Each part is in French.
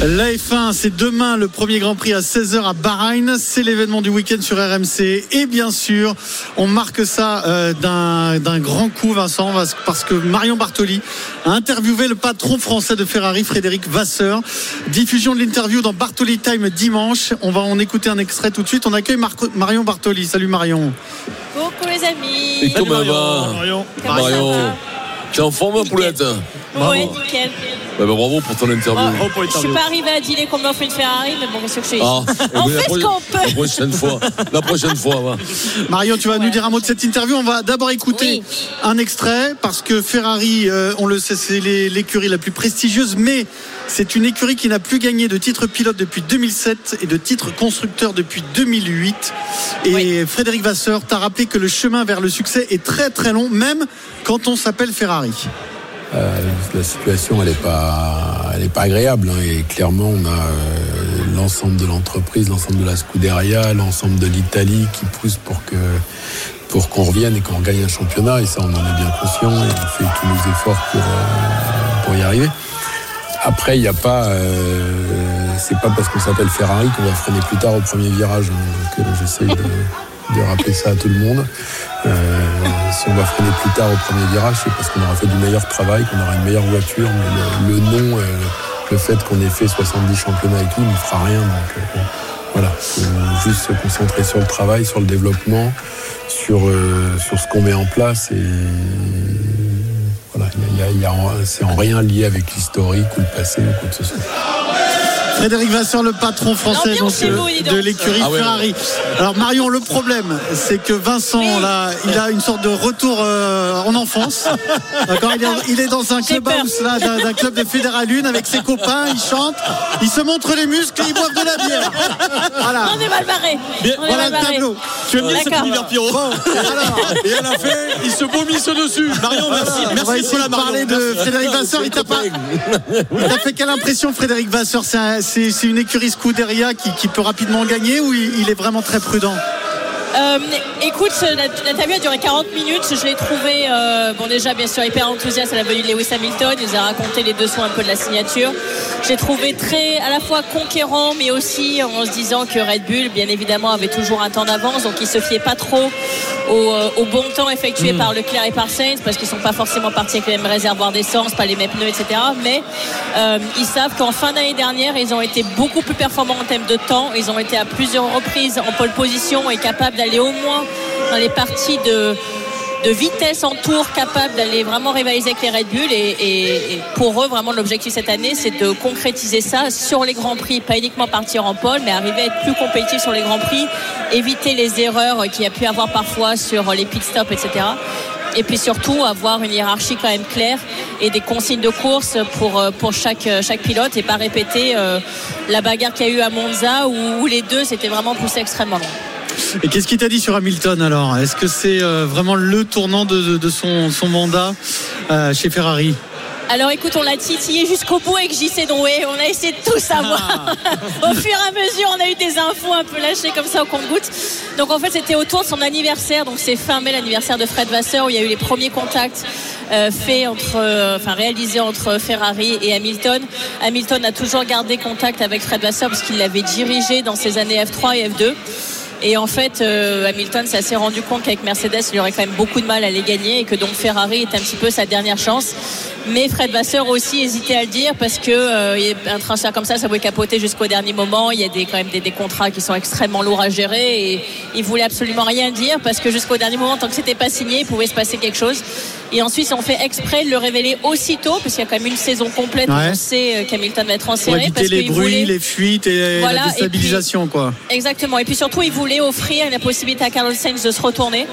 La F1, c'est demain le premier Grand Prix à 16h à Bahreïn. C'est l'événement du week-end sur RMC. Et bien sûr, on marque ça euh, d'un grand coup, Vincent, parce que Marion Bartoli a interviewé le patron français de Ferrari, Frédéric Vasseur. Diffusion de l'interview dans Bartoli Time dimanche. On va en écouter un extrait tout de suite. On accueille Marion Bartoli. Salut Marion. Coucou les amis. Et comment va Marion. Marion. T'es en forme, poulette Oui, nickel. Bah, bah, bravo pour ton interview. Oh, je suis pas arrivé à dîner comme offre une Ferrari, mais bon, qu'est-ce que je fais Ah, On eh ben, fait la ce qu'on La peut. prochaine fois. La prochaine fois, va. Marion, tu vas nous dire un mot de cette interview. On va d'abord écouter Oui. un extrait parce que Ferrari, euh, on le sait, c'est l'écurie la plus prestigieuse, mais c'est une écurie qui n'a plus gagné de titre pilote depuis 2007 et de titre constructeur depuis 2008. Et Frédéric Vasseur t'a rappelé que le chemin vers le succès est très très long, même quand on s'appelle Ferrari. Euh, la situation, elle n'est pas, elle est pas agréable. hein, et clairement, on a euh, l'ensemble de l'entreprise, l'ensemble de la Scuderia, l'ensemble de l'Italie qui pousse pour que pour qu'on revienne et qu'on gagne un championnat. Et ça, on en est bien conscient et on fait tous nos efforts pour euh, y arriver. Après, il n'y a pas, c'est pas parce qu'on s'appelle Ferrari qu'on va freiner plus tard au premier virage. hein. Donc, j'essaie de, de rappeler ça à tout le monde. Euh, si on va freiner plus tard au premier virage, c'est parce qu'on aura fait du meilleur travail, qu'on aura une meilleure voiture. Mais le, nom, euh, le fait qu'on ait fait 70 championnats et tout, ne fera rien. Donc euh, voilà, faut juste se concentrer sur le travail, sur le développement, sur, sur ce qu'on met en place. Et voilà, c'est en rien lié avec l'historique ou le passé ou quoi que ce soit. Frédéric Vasseur, le patron français donc, L'ambiance chez euh, de l'écurie Ah ouais. Ferrari. Alors Marion, le problème, c'est que Vincent, là, il a une sorte de retour euh, en enfance. D'accord il, est- il est dans un J'ai clubhouse là, d'un d'un club de Fédéral Lune avec ses copains, il chante, il se montre les muscles et il boivent de la bière. Voilà. On est mal barré. On est Voilà mal le barré. tableau. Tu aimes bien cet univers Pierrot Bon, Et à la fin, il se vomisse dessus. Marion, merci. on va essayer de parler de Frédéric Vasseur. Il t'a pas, il t'a fait quelle impression, Frédéric Vasseur? C'est un- C'est une écurie Scuderia qui, peut rapidement gagner ou il est vraiment très prudent? Euh, écoute, la- l'interview a duré 40 minutes. Je l'ai trouvé, euh, bon déjà bien sûr hyper enthousiaste à la venue de Lewis Hamilton. Il nous a raconté les dessous un peu de la signature. Je l'ai trouvé très à la fois conquérant, mais aussi en se disant que Red Bull, bien évidemment, avait toujours un temps d'avance, donc il se fiait pas trop au, euh, au bon temps effectué par Leclerc et par Sainz, parce qu'ils sont pas forcément partis avec les mêmes réservoirs d'essence, pas les mêmes pneus, etc. Mais euh, ils savent qu'en fin d'année dernière, ils ont été beaucoup plus performants en termes de temps. Ils ont été à plusieurs reprises en pole position et capables d'aller au moins dans les parties de de vitesse en tour capable d'aller vraiment rivaliser avec les Red Bull et, pour eux vraiment l'objectif cette année c'est de concrétiser ça sur les grands prix pas uniquement partir en pole mais arriver à être plus compétitif sur les grands prix éviter les erreurs qu'il y a pu avoir parfois sur les pit stops etc et puis surtout avoir une hiérarchie quand même claire et des consignes de course pour, euh, pour chaque, chaque pilote et pas répéter euh, la bagarre qu'il y a eu à Monza où, où les deux s'étaient vraiment poussés extrêmement loin. Et qu'est-ce qu'il t'a dit sur Hamilton alors? Est-ce que c'est euh, vraiment le tournant de, son, son mandat euh, chez Ferrari? Alors écoute, on l'a titillé jusqu'au bout avec JC Drouet. On a essayé de tout savoir. au fur et à mesure, on a eu des infos un peu lâchées comme ça au compte-gouttes. Donc en fait, c'était autour de son anniversaire. Donc c'est fin mai, l'anniversaire de Fred Vasseur, où il y a eu les premiers contacts euh, faits entre, euh, enfin réalisés entre Ferrari et Hamilton. Hamilton a toujours gardé contact avec Fred Vasseur parce qu'il l'avait dirigé dans ses années F3 et F2. Et en fait, euh, Hamilton s'est rendu compte qu'avec Mercedes, il aurait quand même beaucoup de mal à les gagner et que donc Ferrari est un petit peu sa dernière chance. Mais Fred Vasseur aussi hésitait à le dire parce que euh, un transfert comme ça, ça pouvait capoter jusqu'au dernier moment. Il y a des, quand même des, des contrats qui sont extrêmement lourds à gérer et il voulait absolument rien dire parce que jusqu'au dernier moment, tant que c'était pas signé, il pouvait se passer quelque chose. Et ensuite, on fait exprès de le révéler aussitôt parce qu'il y a quand même une saison complète où Ouais. on sait euh, qu'Hamilton va être Pour transféré éviter parce les bruits, voulait les fuites et Voilà, la et déstabilisation quoi. Exactement. Et puis surtout, il voulait offrir la possibilité à Carlos Sainz de se retourner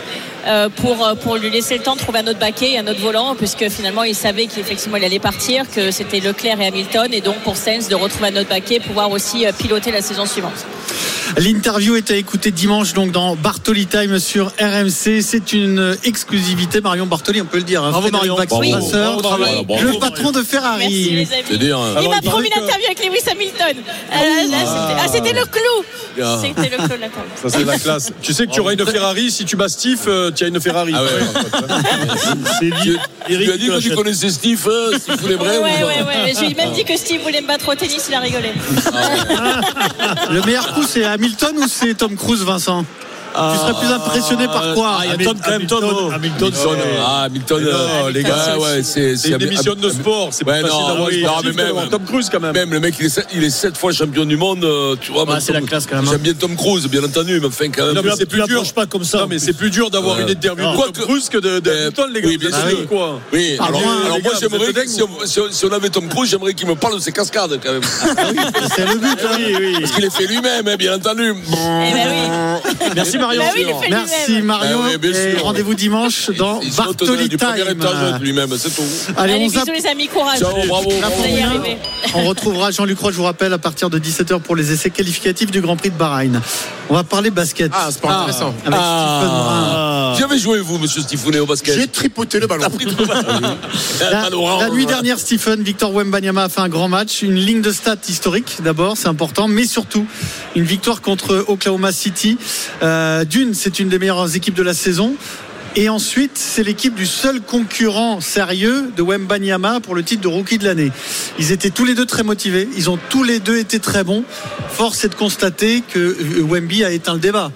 euh, pour, euh, pour lui laisser le temps de trouver un autre baquet et un autre volant, puisque finalement il savait qu'effectivement il allait partir, que c'était Leclerc et Hamilton, et donc pour Sainz de retrouver un autre baquet, pouvoir aussi euh, piloter la saison suivante. L'interview est à écouter dimanche donc dans Bartoli Time sur RMC. C'est une exclusivité. Marion Bartoli, on peut le dire. hein. Bravo, Marion. Bravo. passeur, Bravo, bravo, bravo. le patron de Merci Ferrari. les amis. C'est dire. hein. Il m'a promis l'interview avec Lewis Hamilton. Euh, c'était- ah, c'était le clou. Ah. C'était le clou de la table. Ça, c'est la classe. Tu sais que tu auras une Ferrari. Si tu bats Steve, euh, tu as une Ferrari. Ah ouais. C'est Tu, Eric tu as dit que tu connaissais Steve, euh, Steve Ouais, Foulébret ouais, ouais, ouais. J'ai même dit que Steve voulait me battre au tennis, il a rigolé. Le meilleur coup, c'est Hamilton ou c'est Tom Cruise, Vincent? Tu serais plus impressionné par quoi Ah, Tom quand même, oh. Hamilton, ah, Hamilton, Mais non, euh, les gars, ouais, c'est C'est une émission de sport. C'est pas facile d'avoir même- Tom Cruise quand même. Même le mec, il est, sept, il est sept fois champion du monde, euh, tu vois. c'est la classe, quand même, hein. J'aime bien Tom Cruise, bien entendu, mais enfin, quand même. C'est plus dur. pas comme ça. Non, mais c'est plus dur d'avoir une interview de Tom Cruise que de- Euh, Hamilton, les gars. oui, bien sûr. quoi. Oui, alors, moi j'aimerais si on, avait Tom Cruise, j'aimerais qu'il me parle de ses cascades quand même. C'est le but. hein. Oui, oui. Parce qu'il les fait lui-même, hein, bien entendu. Merci Marion. Bah oui, il Merci. Marion. Ah oui, bien Et sûr. rendez-vous dimanche dans Il saute Bartoli Time. étage lui-même, c'est tout. Allez, Allez, on bisous zappe. les amis, courage. Ciao, bravo. La Vous allez y Formule 1. arriver. On retrouvera Jean-Luc Roy, je vous rappelle, à partir de 17h pour les essais qualificatifs du Grand Prix de Bahreïn. On va parler basket. Ah, c'est pas intéressant. Avec Stephen Brun. Qui avait joué, vous, monsieur Stifounet, au basket J'ai tripoté le ballon. La, la nuit dernière, Stephen, Victor Wembanyama a fait un grand match, une ligne de stats historique d'abord, c'est important, mais surtout une victoire contre Oklahoma City. Euh, D'une, c'est une des meilleures équipes de la saison. Et ensuite, c'est l'équipe du seul concurrent sérieux de Wembanyama pour le titre de rookie de l'année. Ils étaient tous les deux très motivés. Ils ont tous les deux été très bons. Force est de constater que euh, Wemby a éteint le débat.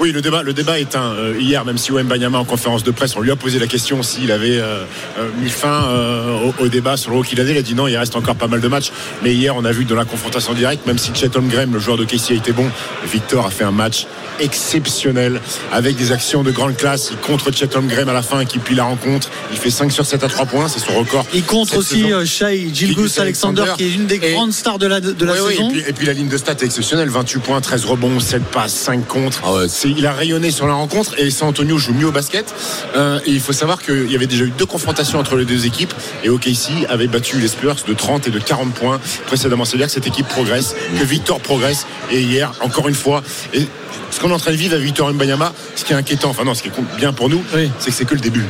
Oui, le débat, le débat est un. euh, hier, même si Wembanyama en conférence de presse, on lui a posé la question s'il avait euh, euh, mis fin euh, au, au débat sur le hockey l'année. Il a dit non, il reste encore pas mal de matchs. Mais hier, on a vu dans la confrontation directe, même si Chet Holmgren, le joueur de Casey, a été bon, Victor a fait un match exceptionnel avec des actions de grande classe. Il contre Chet Holmgren à la fin qui puis la rencontre. Il fait 5 sur 7 à 3 points, c'est son record. Il Cette aussi Shai Gilgus Alexander, Alexander. qui est une des Et- grandes stars de la, de la Oui, oui, saison. et, puis, et puis la ligne de stats est exceptionnelle 28 points, 13 rebonds, 7 passes, 5 contre. Ah C'est- il a rayonné sur la rencontre et San Antonio joue mieux au basket. Euh, et il faut savoir qu'il y avait déjà eu deux confrontations entre les deux équipes et OKC avait battu les Spurs de 30 et de 40 points précédemment. C'est-à-dire que cette équipe progresse, que Victor progresse. Et hier, encore une fois, et ce qu'on est en train de vivre avec Victor Mbanyama, ce qui est inquiétant, enfin non, ce qui est bien pour nous, Oui. c'est que c'est que le début.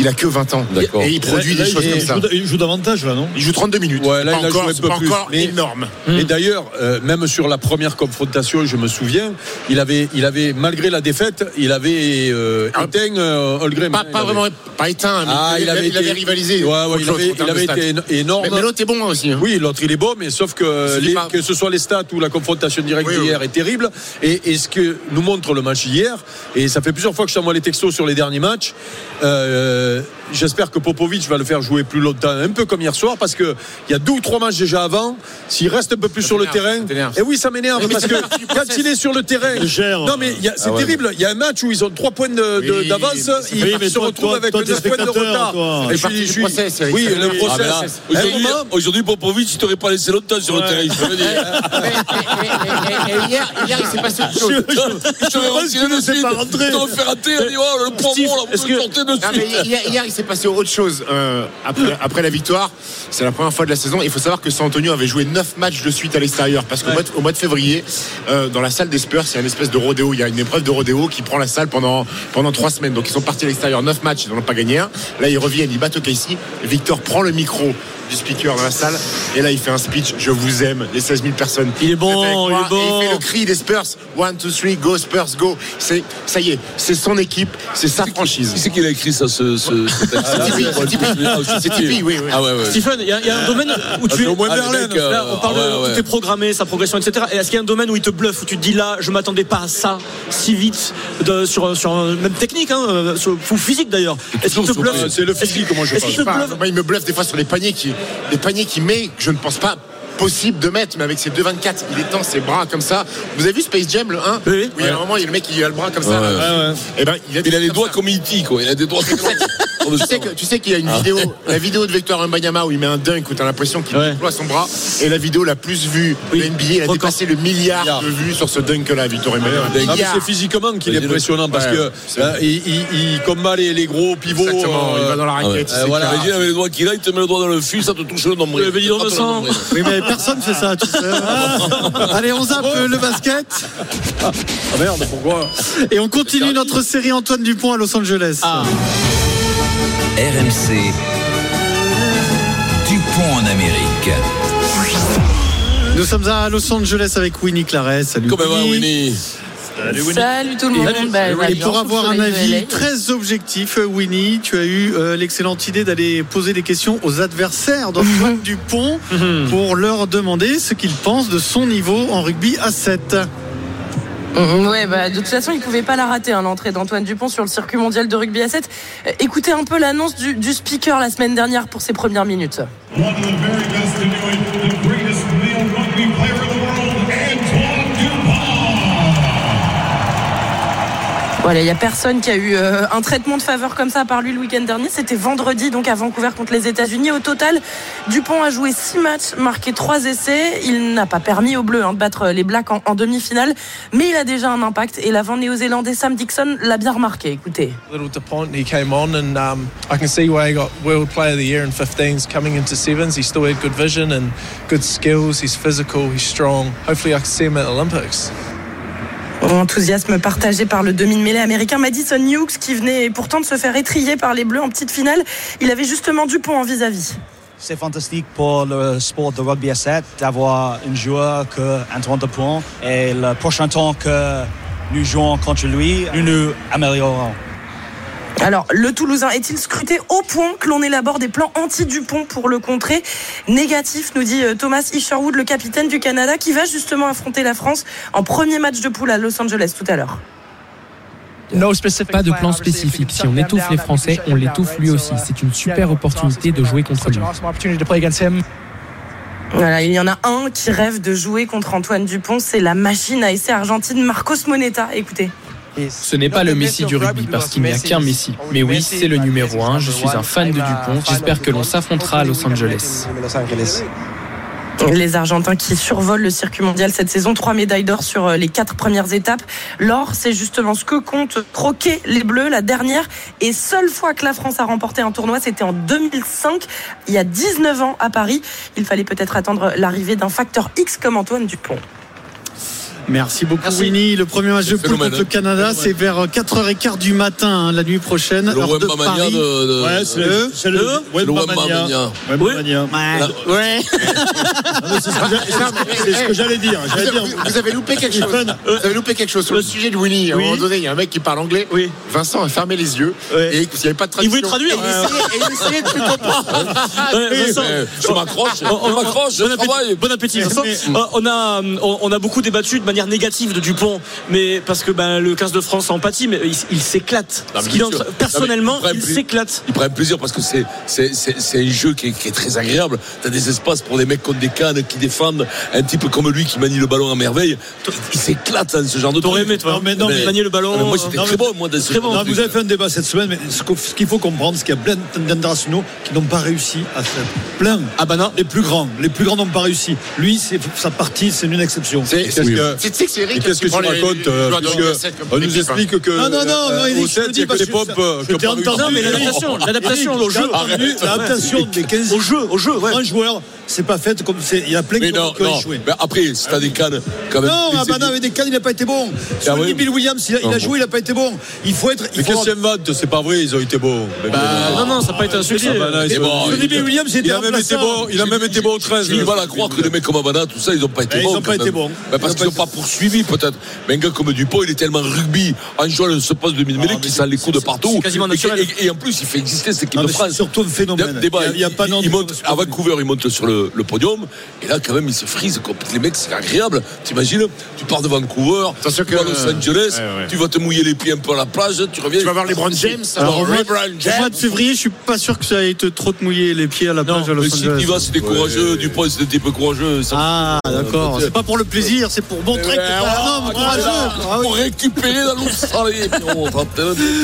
Il a que 20 ans. D'accord. Et il produit Là, des choses il comme ça. joue- Il joue davantage là, non? Il joue 32 minutes. Ouais, là, Pas il a joué un c'est peu pas plus. encore Mais- énorme. Et d'ailleurs, euh, même sur la première confrontation, je me souviens, il avait, il avait malgré la défaite, il avait euh, Ah. éteint euh. Pas, pas vraiment, pas éteint, mais Ah, il, avait, il avait été- rivalisé. Ouais, ouais, il l'autre avait, il été énorme. Mais, mais l'autre est bon aussi. hein. Oui, l'autre il est beau, mais sauf que, les- pas. que ce soit les stats ou la confrontation directe Oui, oui. d'hier est terrible. Et, et ce que nous montre le match d'hier, et ça fait plusieurs fois que je t'envoie les textos sur les derniers matchs, euh, j'espère que Popovic va le faire jouer plus longtemps, un peu comme hier soir, parce qu'il y a deux ou trois matchs déjà avant. S'il reste un peu plus Ça sur le terrain, et oui, ça m'énerve, parce que quand process. il est sur le terrain, non mais c'est Ah ouais. terrible. Il y a un match où ils ont trois points Oui, d'avance, mais c'est- il oui, mais se toi- retrouve toi- avec toi, neuf t'es points de retard. toi. Et je suis- suis- process. Oui, le mais Ah, process. Aujourd'hui, Popovic, il t'aurait pas laissé longtemps sur le terrain. Je mais- mais hier, hier, il s'est passé autre chose. Je de suite. pas fais rater. On dit, oh, le là, vous est-ce me que- hier, hier, il s'est passé autre chose. Euh, après, après la victoire, c'est la première fois de la saison. Il faut savoir que San Antonio avait joué 9 matchs de suite à l'extérieur. Parce qu'au mois, de- au mois de février, euh, dans la salle des Spurs, il y a une espèce de rodéo. Il y a une épreuve de rodéo qui prend la salle pendant, pendant 3 semaines. Donc ils sont partis à l'extérieur 9 matchs, ils n'en ont pas gagné un. Là, ils reviennent, ils battent OKC. Victor prend le micro du speaker dans la salle. Et là, il fait un speech. Je vous aime, les 16 000 personnes. Il est bon, il est bon. Et il fait le cri des Spurs. 1, 2, 3, go Spurs, go. C'est, ça y est, c'est son équipe, c'est sa franchise. Qui c'est qui a écrit ça, ce, ce, C'est Tipeee, c'est Tipeee. Ah, c'est C'est Tipeee, oui, oui. Ah ouais, ouais. Stephen, il y, y a un domaine où tu c'est es. au moins Ah, Berlin, mec, euh, Là, on parle ah ouais, de ouais. tout est programmé, sa progression, etc. Et est-ce qu'il y a un domaine où il te bluffe, où tu te dis là, je m'attendais pas à ça si vite, de- sur, sur un- même technique, hein, euh, sur- ou physique d'ailleurs. Est-ce qu'il te bluffe? C'est le physique, moi je bluffe? moi, il me bluffe des fois sur les paniers qui, les paniers qu'il met, que je ne pense pas possible de mettre, mais avec ses 2,24, il étend ses bras comme ça. Vous avez vu Space Jam, le 1 Oui. Oui, à un moment, il y a le mec qui a le bras comme ça. Ouais, ouais. Et ben, il a, Il a les comme doigts ça. comme E.T., quoi. Il a des doigts comme ça. Tu sais, va. que- tu sais qu'il y a une vidéo, la vidéo de Victor Wembanyama où il met un dunk où t'as l'impression qu'il Ouais. déploie son bras et la vidéo la plus vue Oui. de NBA, elle a Record. dépassé le milliard Milliard. de vues sur ce dunk-là, Victor Wembanyama. Ah, c'est physiquement qu'il est impressionnant parce Ouais, que euh, il, il- il combat les, les gros pivots. Exactement, il euh, va dans la Ah ouais. raquette. il Euh, s'éclate. voilà. Imagine avec les doigts qu'il a, il te met le doigt dans le fût, ça te touche le nombril. Touche Vincent. le nombril. Oui, mais personne fait ça, tu sais. Allez, on zappe le basket Ah merde, pourquoi? Et on continue notre série Antoine Dupont à Los Angeles. RMC. Dupont en Amérique. Nous sommes à Los Angeles avec Winnie Claret. Salut. Comment va, Winnie Salut tout le monde. Bah, bah, Et bien, pour avoir un avis très objectif, Winnie, tu as eu euh, l'excellente idée d'aller poser des questions aux adversaires d'Antoine Dupont pour leur demander ce qu'ils pensent de son niveau en rugby à 7. Mhm, Ouais, bah, de toute façon, il pouvait pas la rater, hein, l'entrée d'Antoine Dupont sur le circuit mondial de rugby à 7. Euh, écoutez un peu l'annonce du, speaker la semaine dernière pour ses premières minutes. Voilà, il y a personne qui a eu euh, un traitement de faveur comme ça par lui le week-end dernier. C'était vendredi, donc à Vancouver contre les États-Unis. Au total, Dupont a joué 6 matchs, marqué 3 essais. Il n'a pas permis aux Bleus hein, de battre les Blacks en, demi-finale, mais il a déjà un impact. Et l'avant néo-zélandais Sam Dixon l'a bien remarqué. Écoutez. Little DuPont, he came on, and um, I can see why he got World Player of the Year in 15s. Coming into sevens, he still had good vision and good skills. He's physical, he's strong. Hopefully, I can see him at Olympics. Enthousiasme partagé par le demi-mêlée américain Madison Hughes qui venait pourtant de se faire étrier par les Bleus en petite finale. Il avait justement Dupont en vis-à-vis. C'est fantastique pour le sport de rugby à 7 d'avoir un joueur que Antoine Dupont et le prochain temps que nous jouons contre lui, nous nous améliorons. Alors, le Toulousain est-il scruté au point que l'on élabore des plans anti-Dupont pour le contrer Négatif, nous dit euh, Thomas Isherwood, le capitaine du Canada, qui va justement affronter la France en premier match de poule à Los Angeles tout à l'heure. Pas de plan spécifique. Si on étouffe les Français, on l'étouffe lui aussi. C'est une super opportunité de jouer contre lui. Voilà, il y en a un qui rêve de jouer contre Antoine Dupont, c'est la machine à essai argentine Marcos Moneta. Écoutez. Ce n'est pas le Messi du rugby parce qu'il n'y a qu'un Messi. Mais oui, c'est le numéro 1. Je suis un fan de Dupont. J'espère que l'on s'affrontera à Los Angeles. Les Argentins qui survolent le circuit mondial cette saison, trois médailles d'or sur euh, les quatre premières étapes. L'or, c'est justement ce que compte croquer les Bleus. La dernière et seule fois que la France a remporté un tournoi, c'était en 2005, il y a 19 ans à Paris. Il fallait peut-être attendre l'arrivée d'un facteur X comme Antoine Dupont. Merci beaucoup Winnie. Le premier match de poule contre le hein. Canada, c'est vers 4h15 du matin hein, la nuit prochaine. Le heure de Paris. de- de- Ouais, c'est le, c'est le, Wembamania. Wembamania. Ouais. C'est ce que j'allais dire. Vous avez loupé quelque chose. Vous avez loupé quelque chose sur le sujet de Winnie. À un Oui. moment donné, il y a un mec qui parle anglais. Oui. Vincent a fermé les yeux. Ouais. Et il n'y avait pas de Il traduction. voulait traduire. Et il essayait, il de tout comprendre. Vincent, Eh, Je m'accroche, je m'accroche, Bon appétit, travaille. bon appétit, Vincent. Euh, on, a, on, on a beaucoup débattu de manière négative de Dupont, mais parce que ben, le 15 de France en pâtit, mais il, il s'éclate. Non, personnellement, Non, il il prend un s'éclate. Ils prennent plaisir parce que c'est c'est c'est c'est un jeu qui est, qui est très agréable. T'as des espaces pour des mecs contre des cannes qui défendent, un type comme lui qui manie le ballon à merveille. Il, il s'éclate dans ce genre de T'aurais truc. aimé, toi, Non, mais non, mais- manier le ballon. Ah, mais moi c'était euh, très bon moi dans ce Très bon. genre de Non, truc. vous avez fait un débat cette semaine, mais ce qu'il faut comprendre, c'est qu'il y a plein d'internationaux qui n'ont pas réussi à faire. Plein. Ah bah non. Les plus grands. Les plus grands n'ont pas réussi. Lui, c'est sa partie, c'est une exception. C'est- oui. Que- C'est- Eric qu'est-ce que tu prend les- racontes les On nous explique que. Non, non, non, euh, non, au je 7, te il n'y dis a que que pop. ça- euh. Non, mais l'adaptation, l'adaptation au jeu. L'adaptation des 15 Au jeu, au jeu, ouais. grands joueurs, c'est pas fait comme c'est. Il y a plein Mais qui non, ont qui ont non. échoué. Mais après, si t'as des cannes, quand même. Non, Abana avec des cannes, il n'a pas été bon. Sur oui. Bill Williams, il a, il a Non, joué, il n'a pas été bon. Il faut être. Mais Il faut qu'est-ce que invente C'est pas vrai, ils ont été bons. Bah, non, non, ça n'a pas été un succès. Ah bah ils Mais bon, Sonny Bill Williams, il il a même été bon, il a même été bon au 13. J'ai du mal à croire que les mecs comme Abana, tout ça, ils n'ont pas été Eh, ils bons. ont pas quand été même. bons. Bah, parce Ils qu'ils ont n'ont pas pas poursuivi, peut-être. Mais un gars comme Dupont, il est tellement rugby en jouant ce poste de mid-mêlée Ah, qu'il sent les coups de partout. Et qui- naturel. Et, et en plus, il fait exister cette équipe de mais France. c'est surtout un phénomène. Il il pas il, il monte, à Vancouver, il monte sur le, le podium. Et là, quand même, il se frise. quoi. Les mecs, c'est agréable. T'imagines, tu pars de Vancouver, Attention tu vas à Los Angeles, Ouais, ouais. tu vas te mouiller les pieds un peu à la plage, tu reviens. Tu vas voir les Brown James. Alors, alors, mois, de février, je suis pas sûr que ça ait été trop te mouiller les pieds à la plage à Los Mais si tu Angeles. vas, c'est des courageux. Dupont, c'est des types courageux. Ça- Ah, d'accord. Euh, C'est pas pour le plaisir, c'est pour montrer que t'es un homme courageux. Pour récupérer dans l'Australie.